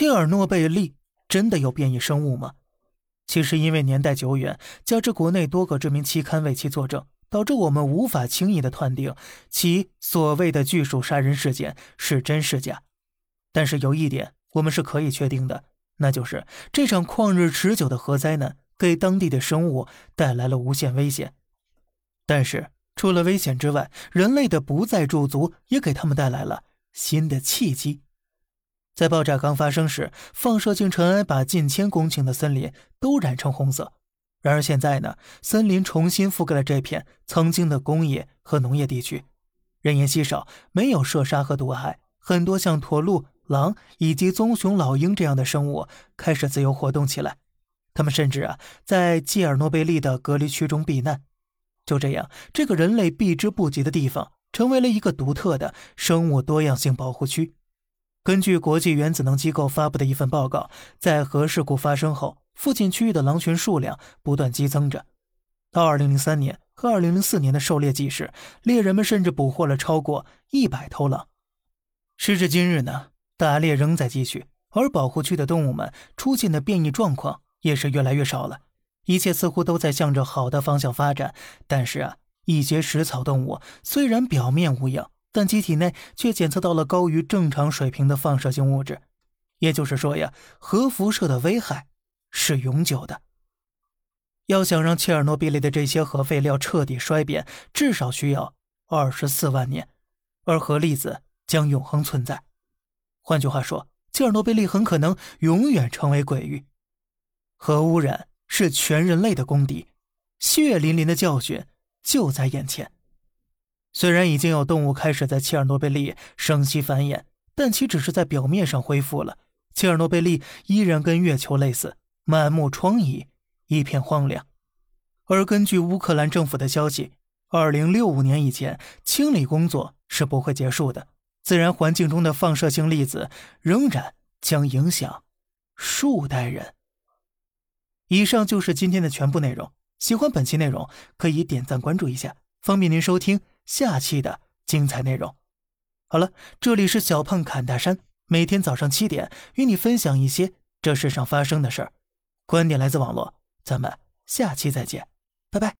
切尔诺贝利真的有变异生物吗？其实因为年代久远，加之国内多个知名期刊为其作证，导致我们无法轻易的断定其所谓的巨鼠杀人事件是真是假。但是有一点我们是可以确定的，那就是这场旷日持久的核灾难给当地的生物带来了无限危险。但是除了危险之外，人类的不再驻足也给他们带来了新的契机。在爆炸刚发生时，放射性尘埃把近千公顷的森林都染成红色。然而现在呢，森林重新覆盖了这片曾经的工业和农业地区，人烟稀少，没有射杀和毒害。很多像驼鹿、狼以及棕熊、老鹰这样的生物开始自由活动起来。他们甚至啊，在基尔诺贝利的隔离区中避难。就这样，这个人类避之不及的地方，成为了一个独特的生物多样性保护区。根据国际原子能机构发布的一份报告，在核事故发生后，附近区域的狼群数量不断激增着。到2003年和2004年的狩猎季时，猎人们甚至捕获了超过一百头狼。时至今日呢，打猎仍在继续，而保护区的动物们出现的变异状况也是越来越少了。一切似乎都在向着好的方向发展。但是啊，一些食草动物虽然表面无恙。但其体内却检测到了高于正常水平的放射性物质，也就是说呀，核辐射的危害是永久的。要想让切尔诺贝利的这些核废料彻底衰变，至少需要二十四万年，而核粒子将永恒存在。换句话说，切尔诺贝利很可能永远成为鬼域。核污染是全人类的公敌，血淋淋的教训就在眼前。虽然已经有动物开始在切尔诺贝利生息繁衍，但其只是在表面上恢复了。切尔诺贝利依然跟月球类似，满目疮痍，一片荒凉。而根据乌克兰政府的消息，二零六五年以前，清理工作是不会结束的。自然环境中的放射性粒子仍然将影响数代人。以上就是今天的全部内容。喜欢本期内容，可以点赞关注一下，方便您收听。下期的精彩内容，好了，这里是小胖侃大山，每天早上七点与你分享一些这世上发生的事儿，观点来自网络，咱们下期再见，拜拜。